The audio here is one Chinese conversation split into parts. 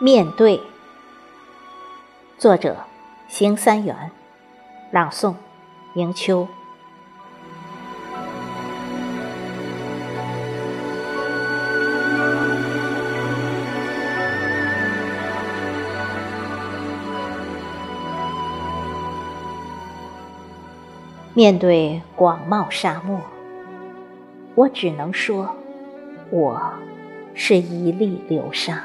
面对，作者：邢三元，朗诵：迎秋。面对广袤沙漠，我只能说，我是一粒流沙。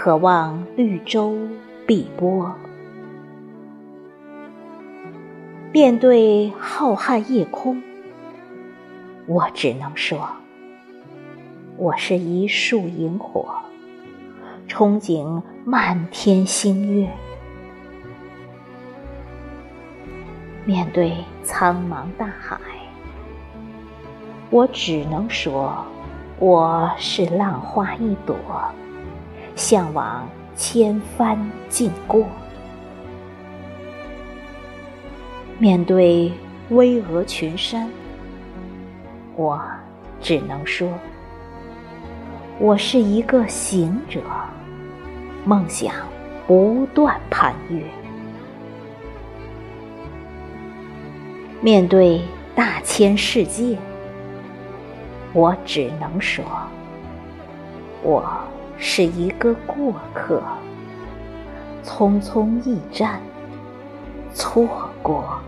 渴望绿洲碧波，面对浩瀚夜空，我只能说，我是一束萤火，憧憬漫天星月。面对苍茫大海，我只能说，我是浪花一朵。向往千帆尽过，面对巍峨群山，我只能说，我是一个行者，梦想不断攀越。面对大千世界，我只能说，我。是一个过客，匆匆一站，错过。